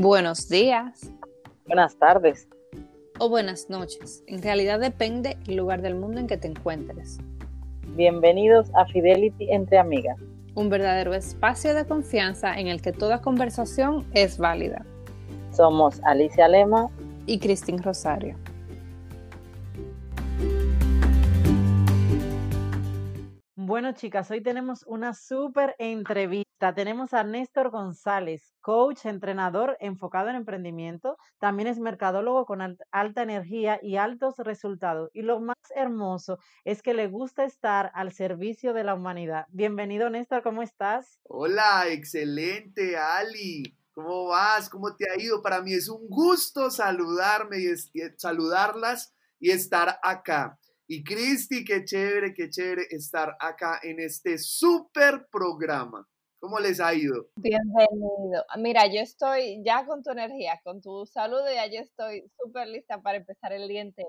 Buenos días. Buenas tardes. O buenas noches. En realidad depende el lugar del mundo en que te encuentres. Bienvenidos a Fidelity entre amigas. Un verdadero espacio de confianza en el que toda conversación es válida. Somos Alicia Lema y Cristín Rosario. Bueno, chicas, hoy tenemos una súper entrevista. Tenemos a Néstor González, coach, entrenador enfocado en emprendimiento. También es mercadólogo con alta energía y altos resultados. Y lo más hermoso es que le gusta estar al servicio de la humanidad. Bienvenido, Néstor, ¿cómo estás? Hola, excelente, Ali. ¿Cómo vas? ¿Cómo te ha ido? Para mí es un gusto saludarme y saludarlas y estar acá. Y Cristi, qué chévere, qué chévere estar acá en este súper programa. ¿Cómo les ha ido? Bienvenido. Mira, yo estoy ya con tu energía, con tu salud, ya yo estoy súper lista para empezar el día entero.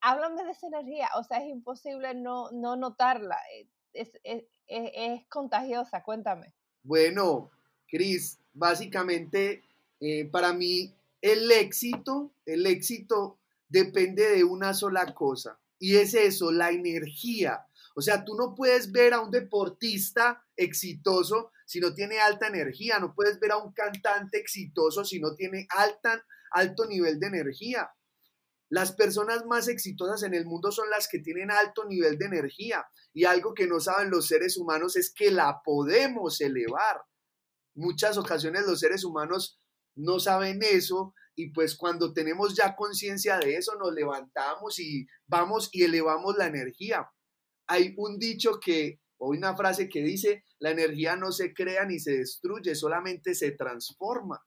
Háblame de esa energía, o sea, es imposible no, no notarla, eh, es, es, es, contagiosa, cuéntame. Bueno, Cris, básicamente eh, para mí el éxito, el éxito depende de una sola cosa, y es eso, la energía. O sea, tú no puedes ver a un deportista exitoso si no tiene alta energía, no puedes ver a un cantante exitoso si no tiene alto nivel de energía. Las personas más exitosas en el mundo son las que tienen alto nivel de energía y algo que no saben los seres humanos es que la podemos elevar. Muchas ocasiones los seres humanos no saben eso y pues cuando tenemos ya conciencia de eso, nos levantamos y vamos y elevamos la energía. Hay un dicho que, o una frase que dice, la energía no se crea ni se destruye, solamente se transforma.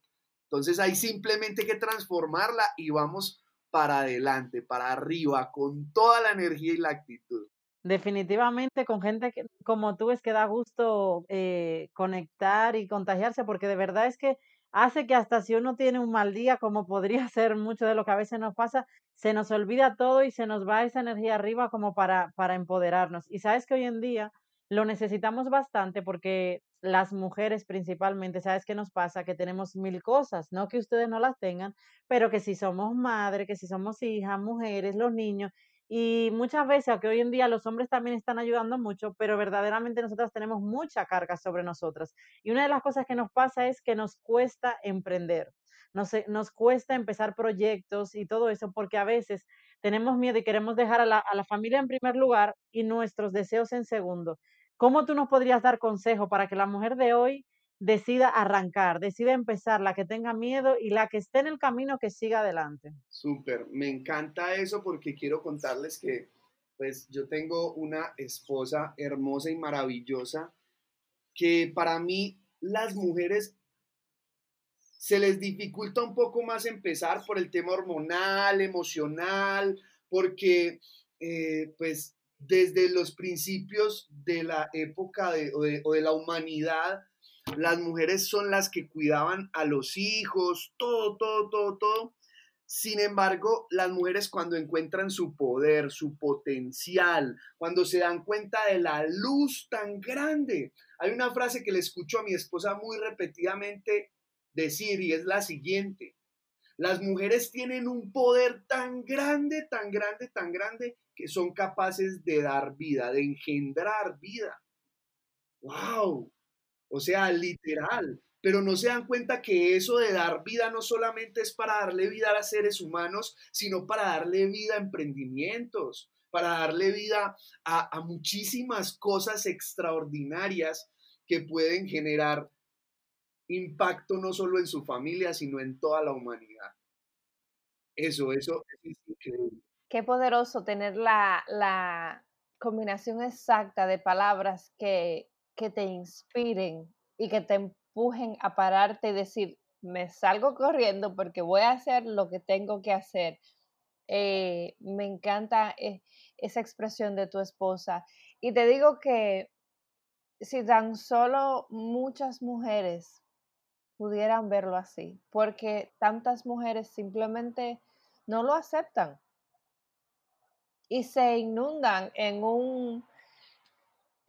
Entonces hay simplemente que transformarla y vamos para adelante, para arriba, con toda la energía y la actitud. Definitivamente con gente como tú es que da gusto eh, conectar y contagiarse, porque de verdad es que hace que hasta si uno tiene un mal día, como podría ser mucho de lo que a veces nos pasa, se nos olvida todo y se nos va esa energía arriba como para, para empoderarnos. Y sabes que hoy en día lo necesitamos bastante porque las mujeres principalmente, ¿sabes qué nos pasa? Que tenemos mil cosas, no que ustedes no las tengan, pero que si somos madre, que si somos hijas, mujeres, los niños, y muchas veces, aunque hoy en día los hombres también están ayudando mucho, pero verdaderamente nosotras tenemos mucha carga sobre nosotras. Y una de las cosas que nos pasa es que nos cuesta emprender, nos, nos cuesta empezar proyectos y todo eso, porque a veces tenemos miedo y queremos dejar a la, a la familia en primer lugar y nuestros deseos en segundo. ¿Cómo tú nos podrías dar consejo para que la mujer de hoy decida arrancar, decida empezar, la que tenga miedo y la que esté en el camino que siga adelante. Súper, me encanta eso porque quiero contarles que pues yo tengo una esposa hermosa y maravillosa que para mí las mujeres se les dificulta un poco más empezar por el tema hormonal, emocional, porque eh, pues desde los principios de la época de, o de la humanidad, las mujeres son las que cuidaban a los hijos, todo, todo, todo, todo. Sin embargo, las mujeres cuando encuentran su poder, su potencial, cuando se dan cuenta de la luz tan grande, hay una frase que le escucho a mi esposa muy repetidamente decir y es la siguiente. Las mujeres tienen un poder tan grande, tan grande, tan grande que son capaces de dar vida, de engendrar vida. ¡Wow! O sea, literal. Pero no se dan cuenta que eso de dar vida no solamente es para darle vida a seres humanos, sino para darle vida a emprendimientos, para darle vida a, muchísimas cosas extraordinarias que pueden generar impacto no solo en su familia, sino en toda la humanidad. Eso, eso, es increíble. Qué poderoso tener la, la combinación exacta de palabras que que te inspiren y que te empujen a pararte y decir, me salgo corriendo porque voy a hacer lo que tengo que hacer. Eh, me encanta eh, esa expresión de tu esposa. Y te digo que si tan solo muchas mujeres pudieran verlo así, porque tantas mujeres simplemente no lo aceptan y se inundan en un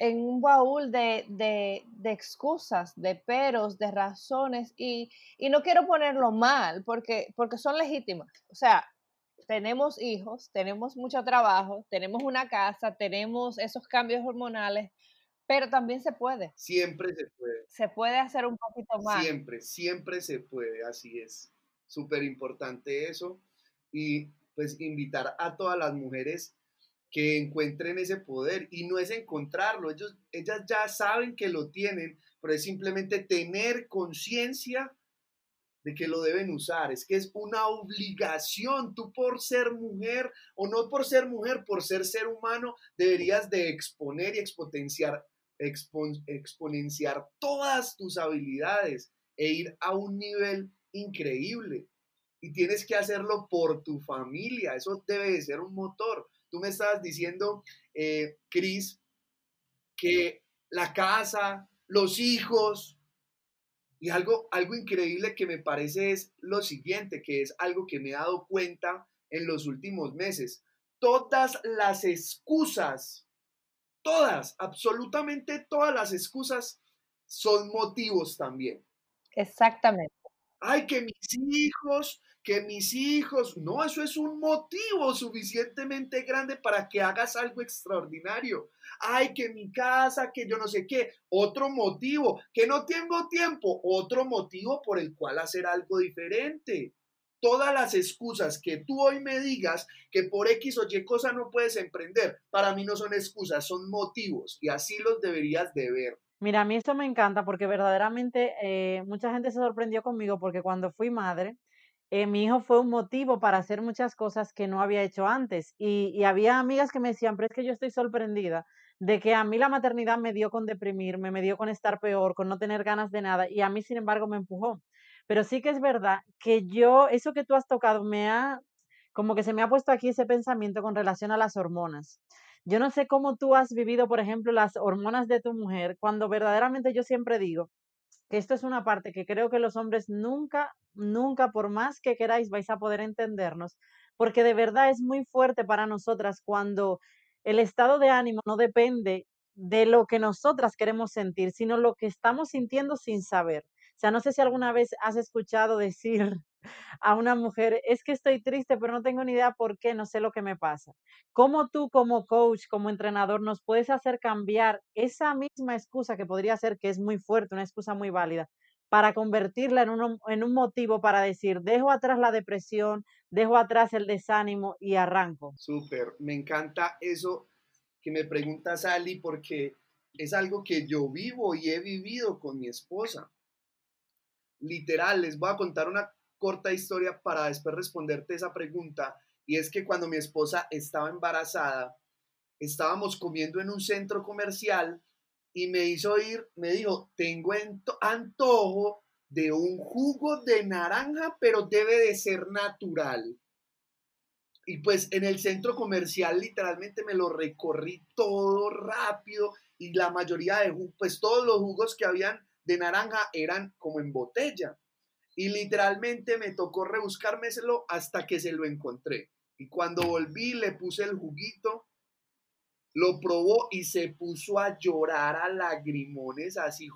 en un baúl de, de, de, excusas, de peros, de razones, y, y, no quiero ponerlo mal, porque, porque son legítimas. O sea, tenemos hijos, tenemos mucho trabajo, tenemos una casa, tenemos esos cambios hormonales, pero también se puede. Siempre se puede. Se puede hacer un poquito más. Siempre, siempre se puede, así es. Súper importante eso. Y pues invitar a todas las mujeres que encuentren ese poder. Y no es encontrarlo, ellos, ellas ya saben que lo tienen, pero es simplemente tener conciencia de que lo deben usar. Es que es una obligación. Tú por ser mujer o no por ser mujer, por ser ser humano, deberías de exponer y exponenciar todas tus habilidades e ir a un nivel increíble. Y tienes que hacerlo por tu familia. Eso debe de ser un motor. Tú me estabas diciendo, eh, Cris, que la casa, los hijos, y algo, algo increíble que me parece es lo siguiente, que es algo que me he dado cuenta en los últimos meses. Todas las excusas Todas, absolutamente todas las excusas son motivos también. Exactamente. Ay, que mis hijos, que mis hijos, no, eso es un motivo suficientemente grande para que hagas algo extraordinario. Ay, que mi casa, que yo no sé qué, otro motivo, que no tengo tiempo, otro motivo por el cual hacer algo diferente todas las excusas que tú hoy me digas que por X o Y cosa no puedes emprender, para mí no son excusas, son motivos y así los deberías de ver. Mira, a mí esto me encanta porque verdaderamente eh, mucha gente se sorprendió conmigo porque cuando fui madre, eh, mi hijo fue un motivo para hacer muchas cosas que no había hecho antes. Y, había amigas que me decían, pero es que yo estoy sorprendida de que a mí la maternidad me dio con deprimirme, me dio con estar peor, con no tener ganas de nada, y a mí, sin embargo, me empujó. Pero sí que es verdad que yo, eso que tú has tocado, me ha, como que se me ha puesto aquí ese pensamiento con relación a las hormonas. Yo no sé cómo tú has vivido, por ejemplo, las hormonas de tu mujer, cuando verdaderamente yo siempre digo que esto es una parte que creo que los hombres nunca, nunca, por más que queráis, vais a poder entendernos, porque de verdad es muy fuerte para nosotras cuando el estado de ánimo no depende de lo que nosotras queremos sentir, sino lo que estamos sintiendo sin saber. O sea, no sé si alguna vez has escuchado decir a una mujer, es que estoy triste, pero no tengo ni idea por qué, no sé lo que me pasa. ¿Cómo tú como coach, como entrenador, nos puedes hacer cambiar esa misma excusa que podría ser que es muy fuerte, una excusa muy válida, para convertirla en un, en un motivo para decir, dejo atrás la depresión, dejo atrás el desánimo y arranco? Súper, me encanta eso que me preguntas, Ali, porque es algo que yo vivo y he vivido con mi esposa literal, les voy a contar una corta historia para después responderte esa pregunta. Y es que cuando mi esposa estaba embarazada, estábamos comiendo en un centro comercial y me hizo ir, me dijo, tengo antojo de un jugo de naranja, pero debe de ser natural. Y pues en el centro comercial literalmente me lo recorrí todo rápido y la mayoría de pues todos los jugos que habían de naranja eran como en botella. Y literalmente me tocó rebuscármelo hasta que se lo encontré. Y cuando volví, le puse el juguito, lo probó y se puso a llorar a lagrimones así.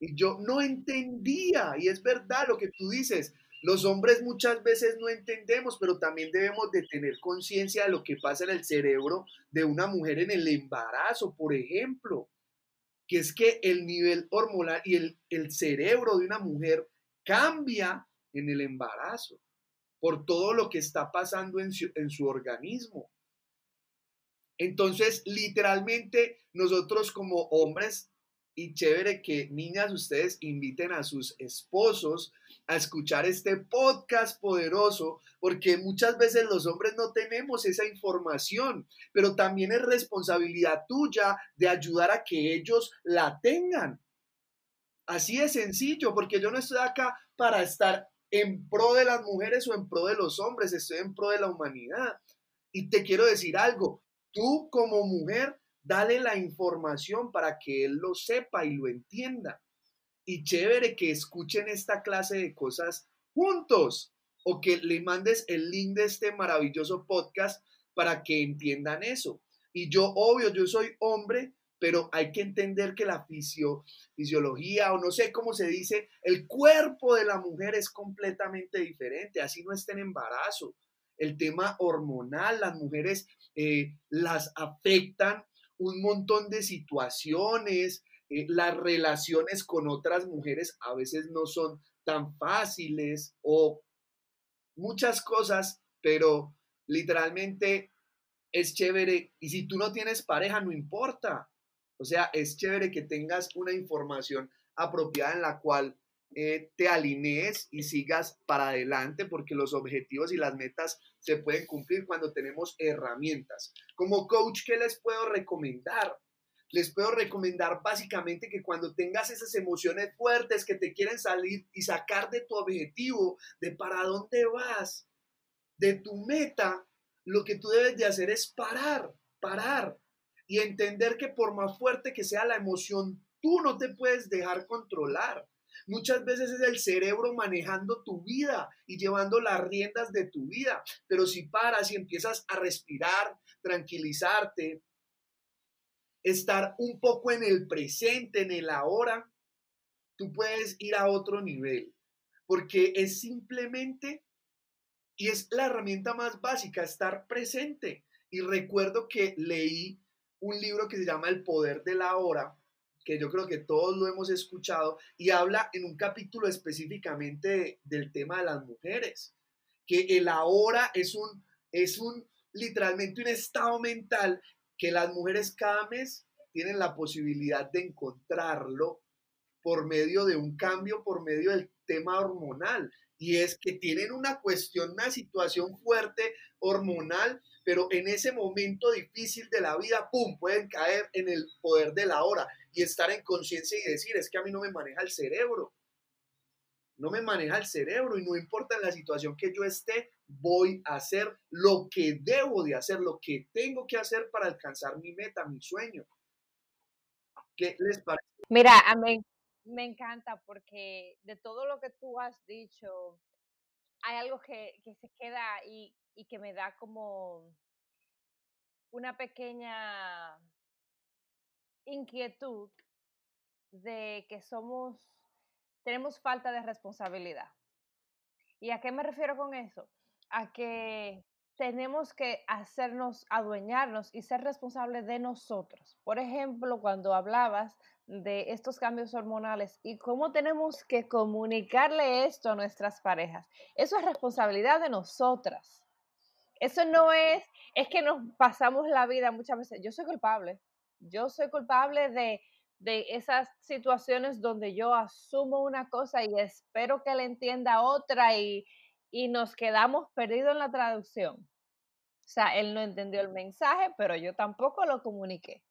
Y yo no entendía, y es verdad lo que tú dices, los hombres muchas veces no entendemos, pero también debemos de tener conciencia de lo que pasa en el cerebro de una mujer en el embarazo, por ejemplo que es que el nivel hormonal y el, el cerebro de una mujer cambia en el embarazo por todo lo que está pasando en su, en su organismo. Entonces, literalmente, nosotros como hombres y chévere que niñas ustedes inviten a sus esposos a escuchar este podcast poderoso, porque muchas veces los hombres no tenemos esa información, pero también es responsabilidad tuya de ayudar a que ellos la tengan. Así es sencillo, porque yo no estoy acá para estar en pro de las mujeres o en pro de los hombres, estoy en pro de la humanidad. Y te quiero decir algo, tú como mujer dale la información para que él lo sepa y lo entienda. Y chévere que escuchen esta clase de cosas juntos o que le mandes el link de este maravilloso podcast para que entiendan eso. Y yo, obvio, yo soy hombre, pero hay que entender que la fisio, fisiología, o no sé cómo se dice, el cuerpo de la mujer es completamente diferente, así no está en embarazo. El tema hormonal, las mujeres eh, las afectan un montón de situaciones, eh, las relaciones con otras mujeres a veces no son tan fáciles o muchas cosas, pero literalmente es chévere. Y si tú no tienes pareja, no importa. O sea, es chévere que tengas una información apropiada en la cual eh, te alinees y sigas para adelante porque los objetivos y las metas se pueden cumplir cuando tenemos herramientas. Como coach, ¿qué les puedo recomendar? Les puedo recomendar básicamente que cuando tengas esas emociones fuertes que te quieren salir y sacar de tu objetivo, de para dónde vas, de tu meta, lo que tú debes de hacer es parar, parar y entender que por más fuerte que sea la emoción, tú no te puedes dejar controlar. Muchas veces es el cerebro manejando tu vida y llevando las riendas de tu vida. Pero si paras y empiezas a respirar, tranquilizarte, estar un poco en el presente, en el ahora, tú puedes ir a otro nivel. Porque es simplemente, y es la herramienta más básica, estar presente. Y recuerdo que leí un libro que se llama El Poder de la Hora que yo creo que todos lo hemos escuchado, y habla en un capítulo específicamente del tema de las mujeres, que el ahora es un, es un, literalmente un estado mental que las mujeres cada mes tienen la posibilidad de encontrarlo por medio de un cambio, por medio del tema hormonal. Y es que tienen una cuestión, una situación fuerte hormonal, pero en ese momento difícil de la vida, ¡pum!, pueden caer en el poder de la hora y estar en conciencia y decir, es que a mí no me maneja el cerebro. No me maneja el cerebro y no importa en la situación que yo esté, voy a hacer lo que debo de hacer, lo que tengo que hacer para alcanzar mi meta, mi sueño. ¿Qué les parece? Mira, a mí me encanta porque de todo lo que tú has dicho, hay algo que, se queda y, y que me da como una pequeña inquietud de que somos, tenemos falta de responsabilidad. ¿Y a qué me refiero con eso? A que tenemos que hacernos adueñarnos y ser responsables de nosotros. Por ejemplo, cuando hablabas de estos cambios hormonales y cómo tenemos que comunicarle esto a nuestras parejas, eso es responsabilidad de nosotras. Eso no es, es que nos pasamos la vida muchas veces, yo soy culpable, yo soy culpable de, esas situaciones donde yo asumo una cosa y espero que él entienda otra y, nos quedamos perdidos en la traducción. O sea, él no entendió el mensaje, pero yo tampoco lo comuniqué.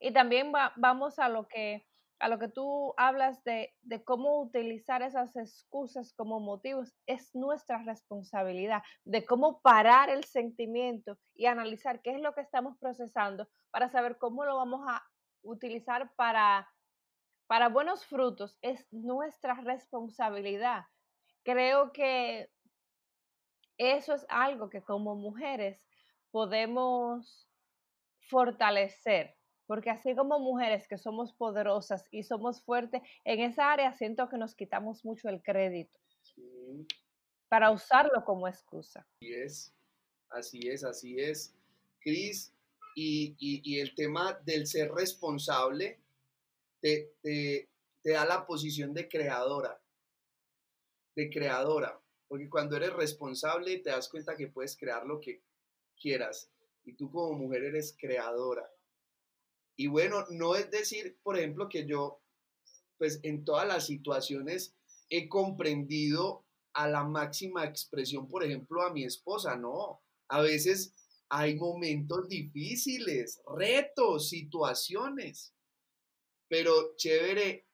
Y también vamos a lo que a lo que tú hablas de, de, cómo utilizar esas excusas como motivos, es nuestra responsabilidad, de cómo parar el sentimiento y analizar qué es lo que estamos procesando para saber cómo lo vamos a utilizar para, para buenos frutos, es nuestra responsabilidad. Creo que eso es algo que como mujeres podemos fortalecer porque así como mujeres que somos poderosas y somos fuertes, en esa área siento que nos quitamos mucho el crédito para usarlo como excusa. Así es, así es, así es. Cris, y, el tema del ser responsable te, te da la posición de creadora, de creadora, porque cuando eres responsable te das cuenta que puedes crear lo que quieras y tú como mujer eres creadora. Y bueno, no es decir, por ejemplo, que yo, pues en todas las situaciones he comprendido a la máxima expresión, por ejemplo, a mi esposa, no. A veces hay momentos difíciles, retos, situaciones, pero chévere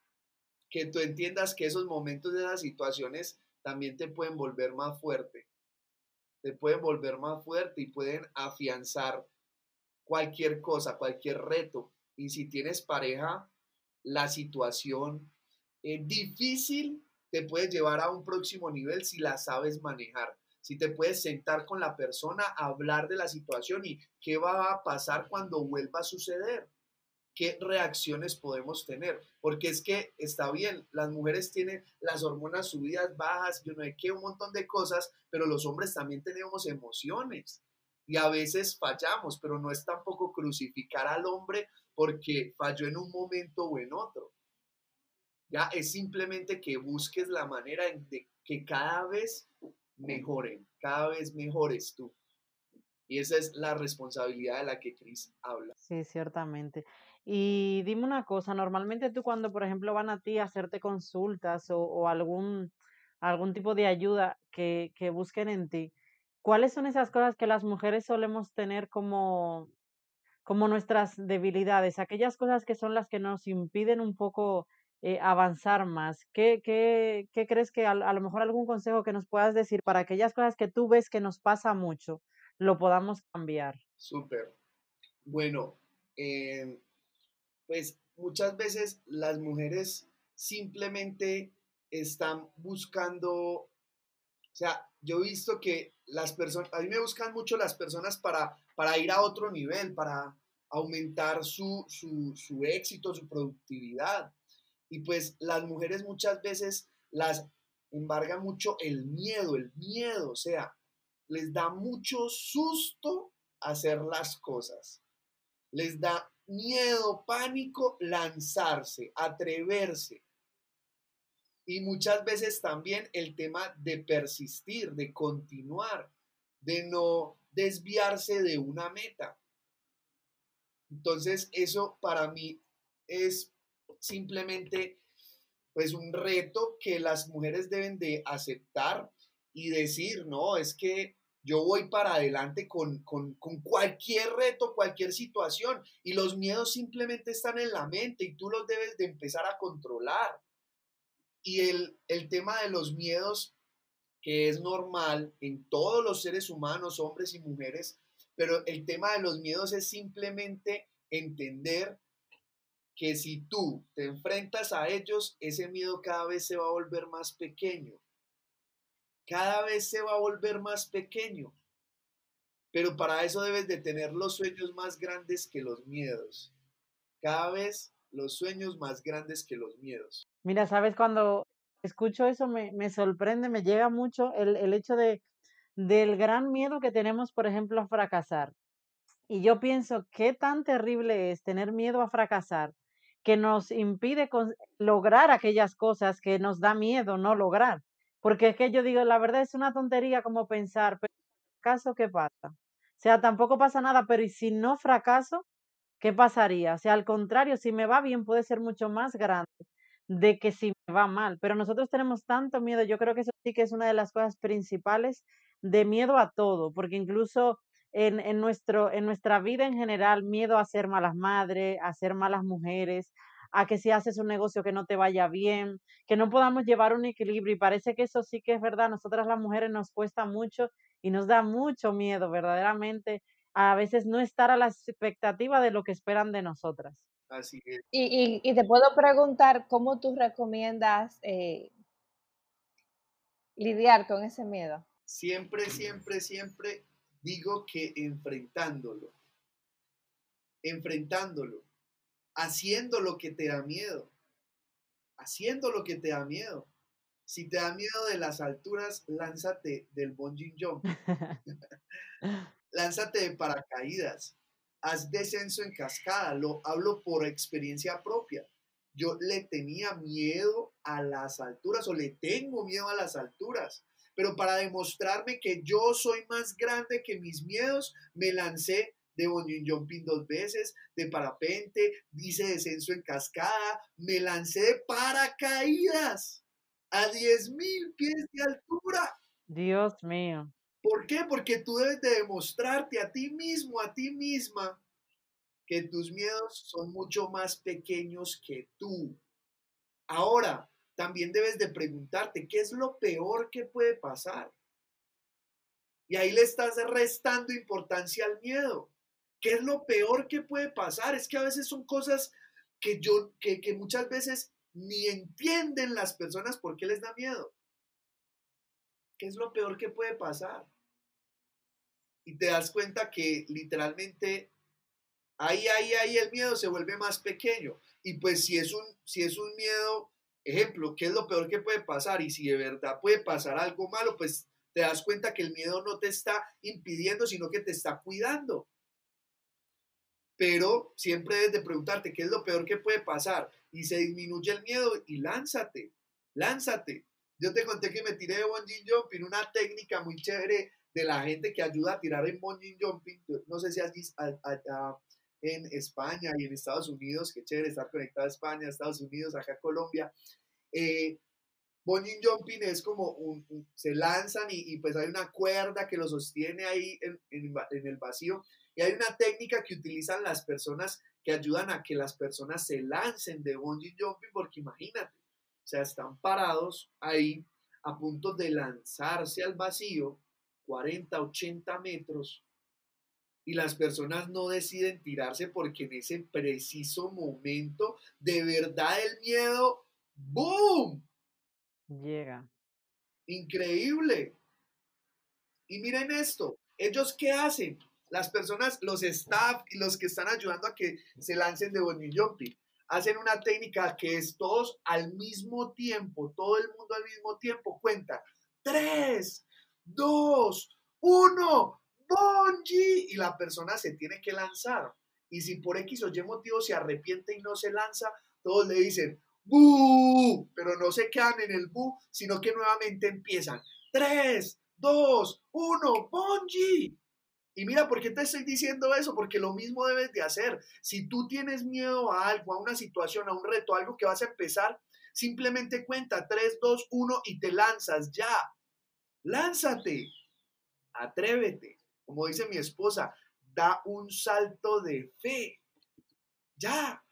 que tú entiendas que esos momentos de esas situaciones también te pueden volver más fuerte, te pueden volver más fuerte y pueden afianzar cualquier cosa, cualquier reto. Y si tienes pareja, la situación es difícil te puede llevar a un próximo nivel si la sabes manejar, si te puedes sentar con la persona, hablar de la situación y qué va a pasar cuando vuelva a suceder qué reacciones podemos tener. Porque es que está bien, las mujeres tienen las hormonas subidas, bajas, yo no sé qué, un montón de cosas, pero los hombres también tenemos emociones y a veces fallamos, pero no es tampoco crucificar al hombre porque falló en un momento o en otro. Ya es simplemente que busques la manera de que cada vez mejoren, cada vez mejores tú. Y esa es la responsabilidad de la que Cris habla. Sí, ciertamente. Y dime una cosa, normalmente tú cuando, por ejemplo, van a ti a hacerte consultas o, o algún, algún tipo de ayuda que, que busquen en ti, ¿cuáles son esas cosas que las mujeres solemos tener como, como nuestras debilidades? Aquellas cosas que son las que nos impiden un poco eh, avanzar más. ¿Qué, qué, qué crees que a, a lo mejor algún consejo que nos puedas decir para aquellas cosas que tú ves que nos pasa mucho, lo podamos cambiar? Súper. Bueno, eh, pues muchas veces las mujeres simplemente están buscando, o sea, yo he visto que las personas, a mí me buscan mucho las personas para, para ir a otro nivel, para aumentar su, su, su éxito, su productividad. Y pues las mujeres muchas veces las embarga mucho el miedo, el miedo, o sea, les da mucho susto hacer las cosas. Les da miedo, pánico, lanzarse, atreverse. Y muchas veces también el tema de persistir, de continuar, de no desviarse de una meta. Entonces, eso para mí es simplemente pues un reto que las mujeres deben de aceptar y decir, no, es que yo voy para adelante con, cualquier reto, cualquier situación y los miedos simplemente están en la mente y tú los debes de empezar a controlar. Y el, el tema de los miedos, que es normal en todos los seres humanos, hombres y mujeres, pero el tema de los miedos es simplemente entender que si tú te enfrentas a ellos, ese miedo cada vez se va a volver más pequeño cada vez se va a volver más pequeño. Pero para eso debes de tener los sueños más grandes que los miedos. Cada vez los sueños más grandes que los miedos. Mira, sabes, cuando escucho eso me, me sorprende, me llega mucho el, el hecho de, del gran miedo que tenemos, por ejemplo, a fracasar. Y yo pienso, qué tan terrible es tener miedo a fracasar que nos impide lograr aquellas cosas que nos da miedo no lograr. Porque es que yo digo, la verdad es una tontería como pensar, pero caso, ¿qué pasa? O sea, tampoco pasa nada, pero ¿y si no fracaso? ¿Qué pasaría? O sea, al contrario, si me va bien puede ser mucho más grande de que si me va mal. Pero nosotros tenemos tanto miedo, yo creo que eso sí que es una de las cosas principales de miedo a todo, porque incluso en, en, nuestro, en nuestra vida en general, miedo a ser malas madres, a ser malas mujeres, a que si haces un negocio que no te vaya bien, que no podamos llevar un equilibrio. Y parece que eso sí que es verdad. Nosotras las mujeres nos cuesta mucho y nos da mucho miedo, verdaderamente, a veces no estar a la expectativa de lo que esperan de nosotras. Así es. Y, y, te puedo preguntar cómo tú recomiendas eh, lidiar con ese miedo. Siempre, siempre, siempre digo que enfrentándolo, enfrentándolo haciendo lo que te da miedo, haciendo lo que te da miedo. Si te da miedo de las alturas, lánzate del bungee jump. lánzate de paracaídas. Haz descenso en cascada. Lo hablo por experiencia propia. Yo le tenía miedo a las alturas o le tengo miedo a las alturas. Pero para demostrarme que yo soy más grande que mis miedos, me lancé de bungee jumping dos veces, de parapente, hice descenso en cascada, me lancé de paracaídas a 10.000 pies de altura. Dios mío. ¿Por qué? Porque tú debes de demostrarte a ti mismo, a ti misma, que tus miedos son mucho más pequeños que tú. Ahora, también debes de preguntarte, ¿qué es lo peor que puede pasar? Y ahí le estás restando importancia al miedo. ¿Qué es lo peor que puede pasar? Es que a veces son cosas que yo, que, que muchas veces ni entienden las personas por qué les da miedo. ¿qué es lo peor que puede pasar? Y te das cuenta que literalmente ahí, ahí, ahí el miedo se vuelve más pequeño. Y pues si es un, si es un miedo, ejemplo, ¿qué es lo peor que puede pasar? Y si de verdad puede pasar algo malo, pues te das cuenta que el miedo no te está impidiendo, sino que te está cuidando. Pero siempre debes de preguntarte qué es lo peor que puede pasar y se disminuye el miedo y lánzate, lánzate. Yo te conté que me tiré de bungee jumping, una técnica muy chévere de la gente que ayuda a tirar en bungee jumping. No sé si visto en España y en Estados Unidos, qué chévere estar conectado a España, Estados Unidos, acá a Colombia. Eh, bungee jumping es como un, se lanzan y, pues hay una cuerda que lo sostiene ahí en, en el vacío. Y hay una técnica que utilizan las personas que ayudan a que las personas se lancen de bungee jumping, porque imagínate, o sea, están parados ahí a punto de lanzarse al vacío, 40, 80 metros, y las personas no deciden tirarse porque en ese preciso momento, de verdad el miedo, ¡boom! Llega. Increíble. Y miren esto, ellos qué hacen? Las personas, los staff y los que están ayudando a que se lancen de bungee jumping hacen una técnica que es todos al mismo tiempo, todo el mundo al mismo tiempo cuenta. Tres, dos, uno, bungee. Y la persona se tiene que lanzar. Y si por X o Y motivo se arrepiente y no se lanza, todos le dicen, ¡bu! Pero no se quedan en el bu, sino que nuevamente empiezan. Tres, dos, uno, bungee. Y mira, ¿por qué te estoy diciendo eso? Porque lo mismo debes de hacer. Si tú tienes miedo a algo, a una situación, a un reto, a algo que vas a empezar, simplemente cuenta 3, 2, 1 y te lanzas ya. Lánzate. Atrévete. Como dice mi esposa, da un salto de fe. Ya.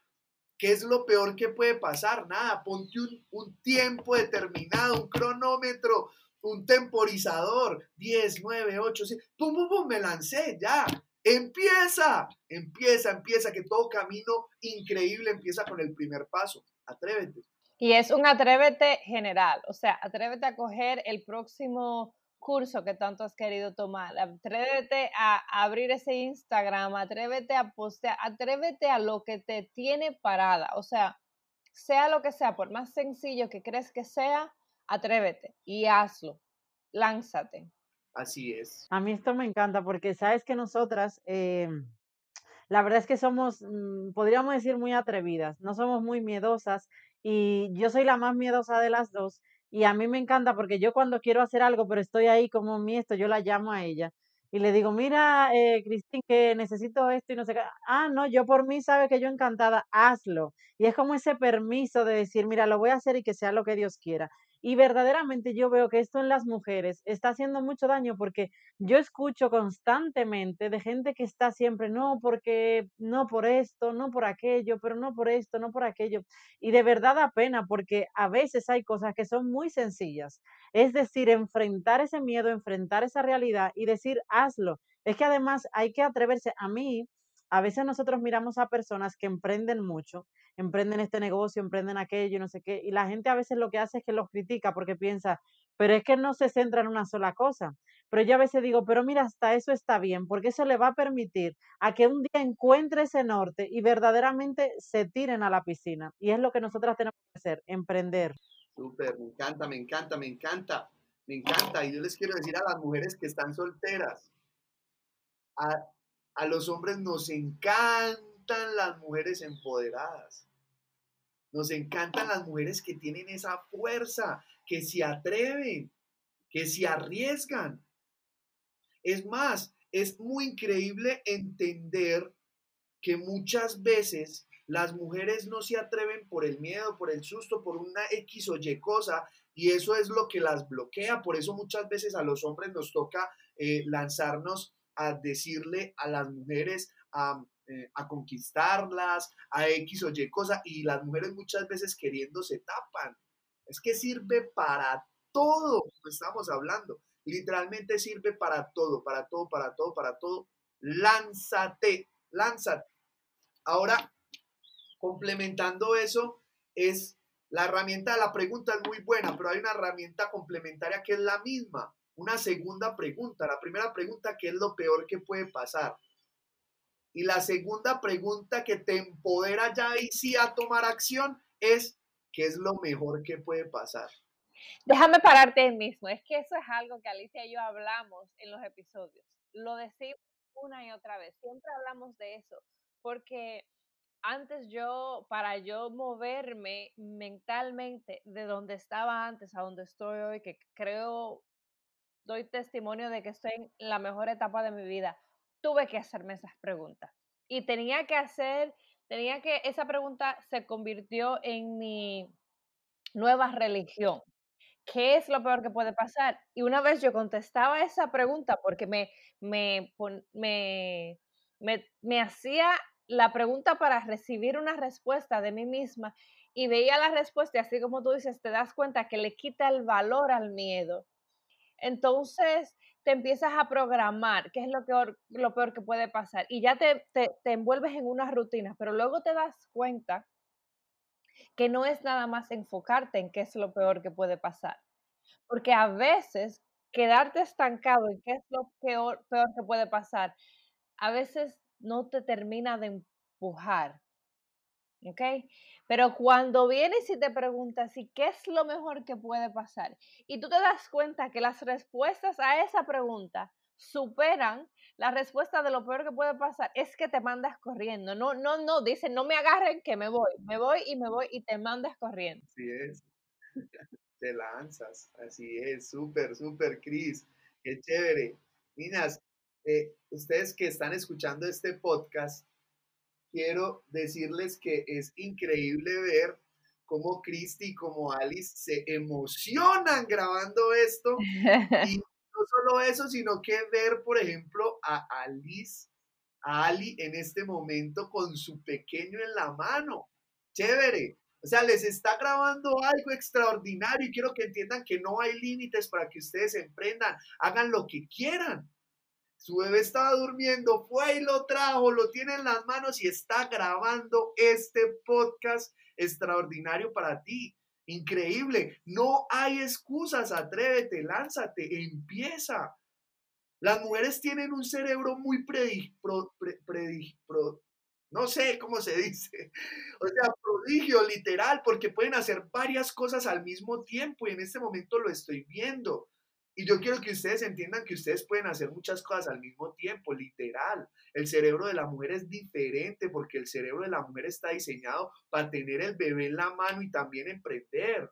¿Qué es lo peor que puede pasar? Nada, ponte un, tiempo determinado, un cronómetro, un temporizador, 10, 9, 8, 6, pum, pum, pum, me lancé, ya. Empieza, empieza, empieza, que todo camino increíble empieza con el primer paso. Atrévete. Y es un atrévete general, o sea, atrévete a coger el próximo curso que tanto has querido tomar, atrévete a abrir ese Instagram, atrévete a postear, atrévete a lo que te tiene parada, o sea, sea lo que sea, por más sencillo que crees que sea, atrévete y hazlo, lánzate. Así es. A mí esto me encanta porque sabes que nosotras, em, la verdad es que somos, mm, podríamos decir, muy atrevidas, no somos muy miedosas y yo soy la más miedosa de las dos y a mí me encanta porque yo cuando quiero hacer algo, pero estoy ahí como miedo, yo la llamo a ella y le digo, mira, eh, Cristín, que necesito esto y no sé qué. Ah, no, yo por mí sabe que yo encantada, hazlo. Y es como ese permiso de decir, mira, lo voy a hacer y que sea lo que Dios quiera. Y verdaderamente yo veo que esto en las mujeres está haciendo mucho daño porque yo escucho constantemente de gente que está siempre, no, porque no por esto, no por aquello, pero no por esto, no por aquello. Y de verdad da pena porque a veces hay cosas que son muy sencillas. Es decir, enfrentar ese miedo, enfrentar esa realidad y decir, hazlo. Es que además hay que atreverse. A mí, a veces nosotros miramos a personas que emprenden mucho, emprenden este negocio, emprenden aquello, no sé qué, y la gente a veces lo que hace es que los critica porque piensa, pero es que no se centra en una sola cosa. Pero yo a veces digo, pero mira, hasta eso está bien, porque eso le va a permitir a que un día encuentre ese norte y verdaderamente se tiren a la piscina. Y es lo que nosotras tenemos que hacer, emprender. Súper, me encanta, me encanta, me encanta, me encanta. Y yo les quiero decir a las mujeres que están solteras, a, a los hombres nos encantan las mujeres empoderadas. Nos encantan las mujeres que tienen esa fuerza, que se atreven, que se arriesgan. Es más, es muy increíble entender que muchas veces las mujeres no se atreven por el miedo, por el susto, por una X o Y cosa, y eso es lo que las bloquea. Por eso muchas veces a los hombres nos toca eh, lanzarnos a decirle a las mujeres eh, a, conquistarlas, a X o Y cosa, y las mujeres muchas veces queriendo se tapan. Es que sirve para todo, estamos hablando. Literalmente sirve para todo, para todo, para todo, para todo. Lánzate, lánzate. Ahora, complementando eso, es La herramienta de la pregunta es muy buena, pero hay una herramienta complementaria que es la misma. Una segunda pregunta. La primera pregunta, ¿qué es lo peor que puede pasar? Y la segunda pregunta que te empodera ya y sí a tomar acción es, ¿qué es lo mejor que puede pasar? Déjame pararte ahí mismo. Es que eso es algo que Alicia y yo hablamos en los episodios. Lo decimos una y otra vez. Siempre hablamos de eso. Porque antes yo, para yo moverme mentalmente de donde estaba antes a donde estoy hoy, que creo, doy testimonio de que estoy en la mejor etapa de mi vida, tuve que hacerme esas preguntas. Y tenía que hacer, tenía que, esa pregunta se convirtió en mi nueva religión. ¿Qué es lo peor que puede pasar? Y una vez yo contestaba esa pregunta porque me, me, me, me, me hacía la pregunta para recibir una respuesta de mí misma y veía la respuesta y así como tú dices, te das cuenta que le quita el valor al miedo. Entonces te empiezas a programar, qué es lo peor, lo peor que puede pasar, y ya te, te, te envuelves en una rutina, pero luego te das cuenta que no es nada más enfocarte en qué es lo peor que puede pasar. Porque a veces quedarte estancado en qué es lo peor, peor que puede pasar, a veces no te termina de empujar. ¿Ok? Pero cuando vienes y te preguntas, ¿y qué es lo mejor que puede pasar? Y tú te das cuenta que las respuestas a esa pregunta superan la respuesta de lo peor que puede pasar, es que te mandas corriendo. No, no, no, dicen, no me agarren que me voy. Me voy y me voy y te mandas corriendo. Así es. Te lanzas. Así es. Súper, súper, Cris. Qué chévere. Niñas, eh, ustedes que están escuchando este podcast, quiero decirles que es increíble ver cómo Cristi y como Alice se emocionan grabando esto. Y no solo eso, sino que ver, por ejemplo, a Alice, a Ali en este momento con su pequeño en la mano. Chévere. O sea, les está grabando algo extraordinario y quiero que entiendan que no hay límites para que ustedes emprendan, hagan lo que quieran. Su bebé estaba durmiendo, fue y lo trajo, lo tiene en las manos y está grabando este podcast extraordinario para ti. Increíble. No hay excusas. Atrévete, lánzate, empieza. Las mujeres tienen un cerebro muy predi, no sé cómo se dice, o sea, prodigio literal, porque pueden hacer varias cosas al mismo tiempo y en este momento lo estoy viendo. Y yo quiero que ustedes entiendan que ustedes pueden hacer muchas cosas al mismo tiempo, literal. El cerebro de la mujer es diferente porque el cerebro de la mujer está diseñado para tener el bebé en la mano y también emprender.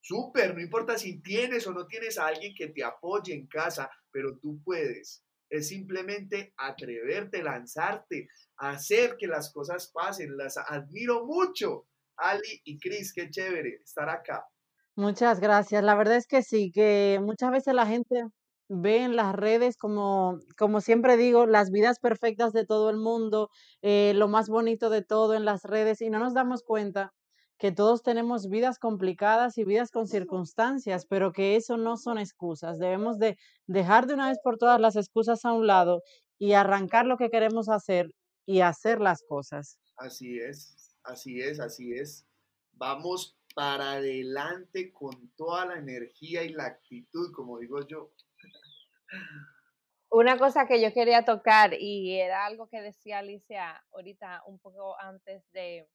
Súper, no importa si tienes o no tienes a alguien que te apoye en casa, pero tú puedes. Es simplemente atreverte, lanzarte, hacer que las cosas pasen. Las admiro mucho. Ali y Cris, qué chévere estar acá. Muchas gracias. La verdad es que sí, que muchas veces la gente ve en las redes, como, como siempre digo, las vidas perfectas de todo el mundo, eh, lo más bonito de todo en las redes y no nos damos cuenta que todos tenemos vidas complicadas y vidas con circunstancias, pero que eso no son excusas. Debemos de dejar de una vez por todas las excusas a un lado y arrancar lo que queremos hacer y hacer las cosas. Así es, así es, así es. Vamos para adelante con toda la energía y la actitud, como digo yo. Una cosa que yo quería tocar y era algo que decía Alicia ahorita un poco antes de,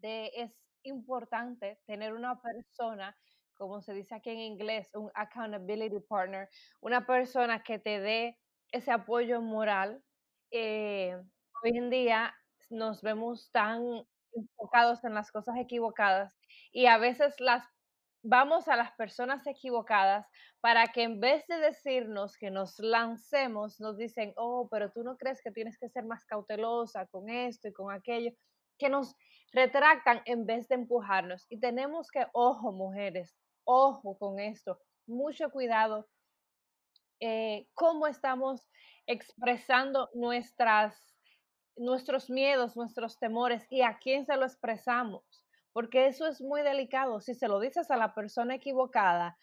es importante tener una persona, como se dice aquí en inglés, un accountability partner, una persona que te dé ese apoyo moral. Eh, hoy en día nos vemos tan enfocados en las cosas equivocadas y a veces las vamos a las personas equivocadas para que en vez de decirnos que nos lancemos, nos dicen, oh, pero tú no crees que tienes que ser más cautelosa con esto y con aquello, que nos retractan en vez de empujarnos. Y tenemos que, ojo, mujeres, ojo con esto, mucho cuidado eh, cómo estamos expresando nuestras nuestros miedos, nuestros temores y a quién se lo expresamos, porque eso es muy delicado. Si se lo dices a la persona equivocada,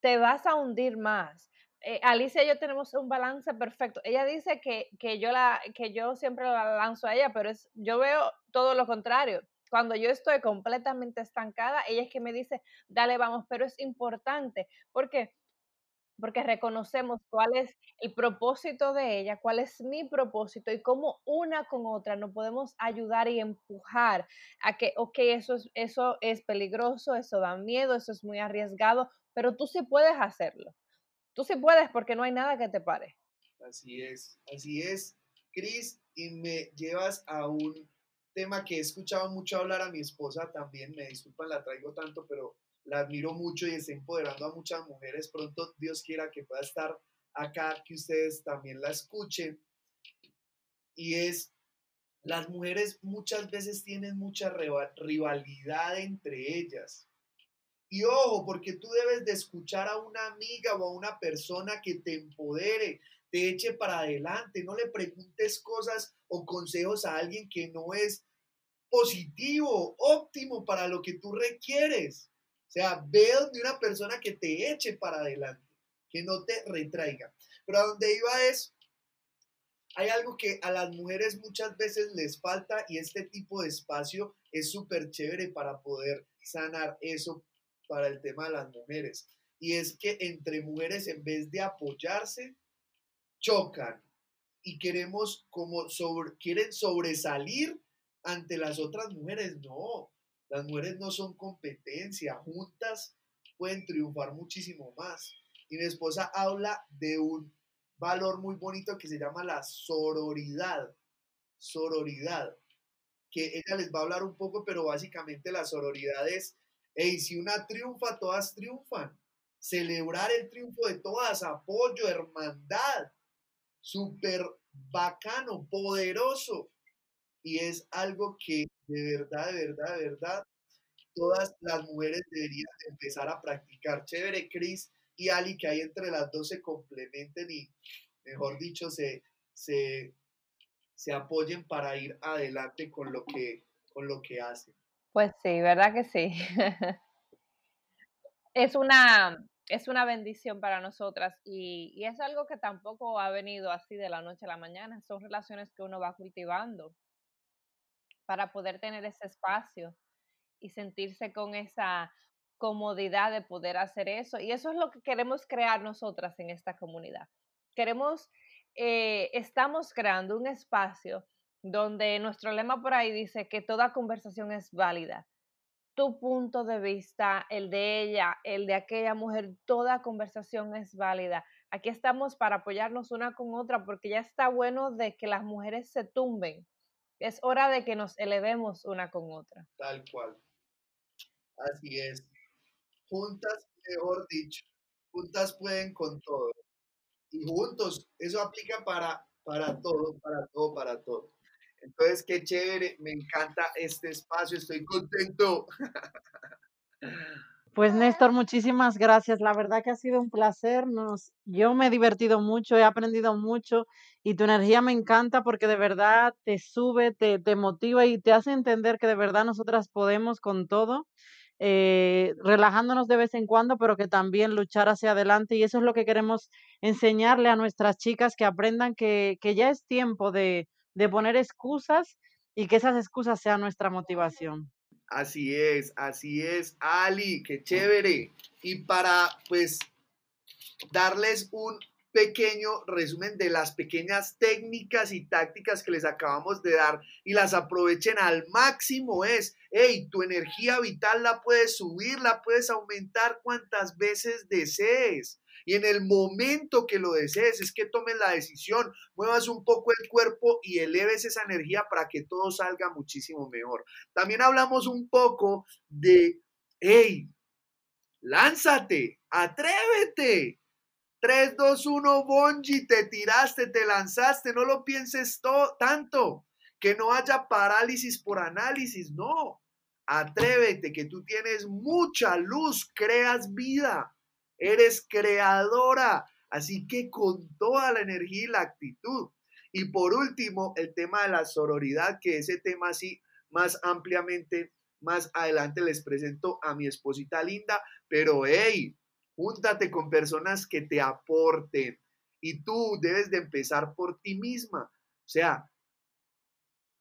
te vas a hundir más. Eh, Alicia y yo tenemos un balance perfecto. Ella dice que, que, yo la, que yo siempre la lanzo a ella, pero es, yo veo todo lo contrario. Cuando yo estoy completamente estancada, ella es que me dice, dale, vamos, pero es importante. ¿Por qué? Porque reconocemos cuál es el propósito de ella, cuál es mi propósito y cómo una con otra nos podemos ayudar y empujar a que, ok, eso es, eso es peligroso, eso da miedo, eso es muy arriesgado, pero tú sí puedes hacerlo. Tú sí puedes porque no hay nada que te pare. Así es, así es, Cris, y me llevas a un tema que he escuchado mucho hablar a mi esposa también, me disculpan, la traigo tanto, pero la admiro mucho y está empoderando a muchas mujeres. Pronto Dios quiera que pueda estar acá, que ustedes también la escuchen. Y es, las mujeres muchas veces tienen mucha rivalidad entre ellas. Y ojo, porque tú debes de escuchar a una amiga o a una persona que te empodere, te eche para adelante, no le preguntes cosas o consejos a alguien que no es positivo, óptimo para lo que tú requieres. O sea, ve donde una persona que te eche para adelante, que no te retraiga. Pero a donde iba es, hay algo que a las mujeres muchas veces les falta y este tipo de espacio es súper chévere para poder sanar eso para el tema de las mujeres. Y es que entre mujeres, en vez de apoyarse, chocan y queremos como sobre, quieren sobresalir ante las otras mujeres. No, las mujeres no son competencia, juntas pueden triunfar muchísimo más. Y mi esposa habla de un valor muy bonito que se llama la sororidad. Sororidad. Que ella les va a hablar un poco, pero básicamente la sororidad es, hey, si una triunfa, todas triunfan. Celebrar el triunfo de todas, apoyo, hermandad súper bacano, poderoso. Y es algo que de verdad, de verdad, de verdad, todas las mujeres deberían empezar a practicar. Chévere, Cris y Ali, que ahí entre las dos se complementen y, mejor dicho, se, se, se apoyen para ir adelante con lo que, con lo que hacen. Pues sí, ¿verdad que sí? es una, es una bendición para nosotras y, es algo que tampoco ha venido así de la noche a la mañana. Son relaciones que uno va cultivando para poder tener ese espacio y sentirse con esa comodidad de poder hacer eso. Y eso es lo que queremos crear nosotras en esta comunidad. Queremos, eh, estamos creando un espacio donde nuestro lema por ahí dice que toda conversación es válida tu punto de vista, el de ella, el de aquella mujer, toda conversación es válida. Aquí estamos para apoyarnos una con otra porque ya está bueno de que las mujeres se tumben. Es hora de que nos elevemos una con otra. Tal cual. Así es. Juntas, mejor dicho, juntas pueden con todo. Y juntos, eso aplica para, para todo, para todo, para todo. Entonces, qué chévere, me encanta este espacio, estoy contento. Pues Néstor, muchísimas gracias. La verdad que ha sido un placer. Nos, yo me he divertido mucho, he aprendido mucho y tu energía me encanta porque de verdad te sube, te, te motiva y te hace entender que de verdad nosotras podemos con todo, eh, relajándonos de vez en cuando, pero que también luchar hacia adelante. Y eso es lo que queremos enseñarle a nuestras chicas, que aprendan que, que ya es tiempo de, de poner excusas y que esas excusas sean nuestra motivación. Así es, así es, Ali, qué chévere. Y para pues darles un pequeño resumen de las pequeñas técnicas y tácticas que les acabamos de dar y las aprovechen al máximo es, hey, tu energía vital la puedes subir, la puedes aumentar cuantas veces desees. Y en el momento que lo desees, es que tomes la decisión, muevas un poco el cuerpo y eleves esa energía para que todo salga muchísimo mejor. También hablamos un poco de, hey, lánzate, atrévete. 3, 2, 1, Bonji, te tiraste, te lanzaste, no lo pienses tanto, que no haya parálisis por análisis, no. Atrévete, que tú tienes mucha luz, creas vida eres creadora. Así que con toda la energía y la actitud. Y por último, el tema de la sororidad, que ese tema así más ampliamente, más adelante les presento a mi esposita linda, pero hey, júntate con personas que te aporten. Y tú debes de empezar por ti misma. O sea,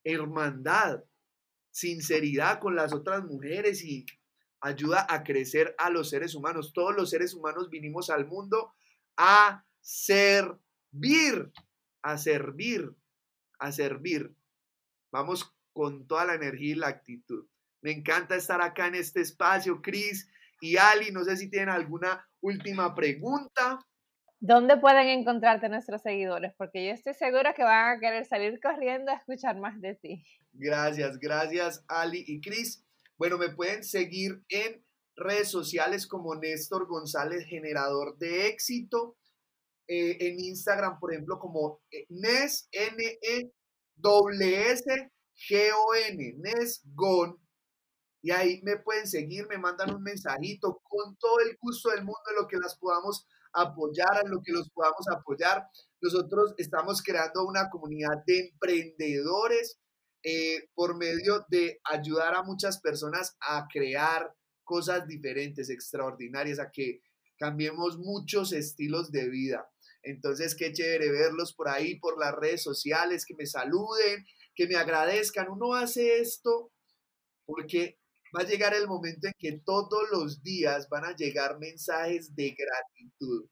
hermandad, sinceridad con las otras mujeres y ayuda a crecer a los seres humanos. Todos los seres humanos vinimos al mundo a servir, a servir, a servir. Vamos con toda la energía y la actitud. Me encanta estar acá en este espacio, Cris y Ali. No sé si tienen alguna última pregunta. ¿Dónde pueden encontrarte nuestros seguidores? Porque yo estoy segura que van a querer salir corriendo a escuchar más de ti. Gracias, gracias Ali y Cris. Bueno, me pueden seguir en redes sociales como Néstor González, generador de éxito. Eh, en Instagram, por ejemplo, como eh, Nes, Nesgon. Y ahí me pueden seguir, me mandan un mensajito con todo el gusto del mundo en lo que las podamos apoyar, en lo que los podamos apoyar. Nosotros estamos creando una comunidad de emprendedores eh, por medio de ayudar a muchas personas a crear cosas diferentes, extraordinarias, a que cambiemos muchos estilos de vida. Entonces, qué chévere verlos por ahí, por las redes sociales, que me saluden, que me agradezcan. Uno hace esto porque va a llegar el momento en que todos los días van a llegar mensajes de gratitud.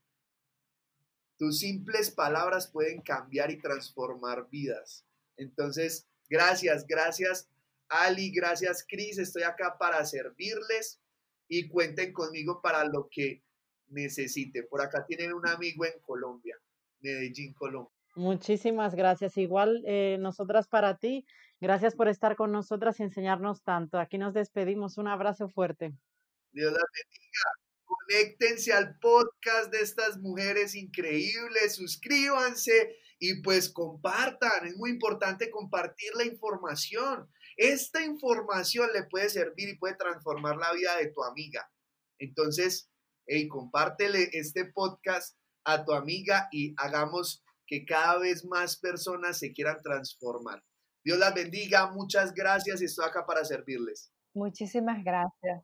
Tus simples palabras pueden cambiar y transformar vidas. Entonces, gracias, gracias Ali, gracias Cris, estoy acá para servirles y cuenten conmigo para lo que necesiten. Por acá tienen un amigo en Colombia, Medellín, Colombia. Muchísimas gracias. Igual eh, nosotras para ti. Gracias por estar con nosotras y enseñarnos tanto. Aquí nos despedimos. Un abrazo fuerte. Dios las bendiga. Conéctense al podcast de estas mujeres increíbles, suscríbanse y pues compartan. Es muy importante compartir la información. Esta información le puede servir y puede transformar la vida de tu amiga. Entonces, hey, compártele este podcast a tu amiga y hagamos que cada vez más personas se quieran transformar. Dios las bendiga, muchas gracias y estoy acá para servirles. Muchísimas gracias.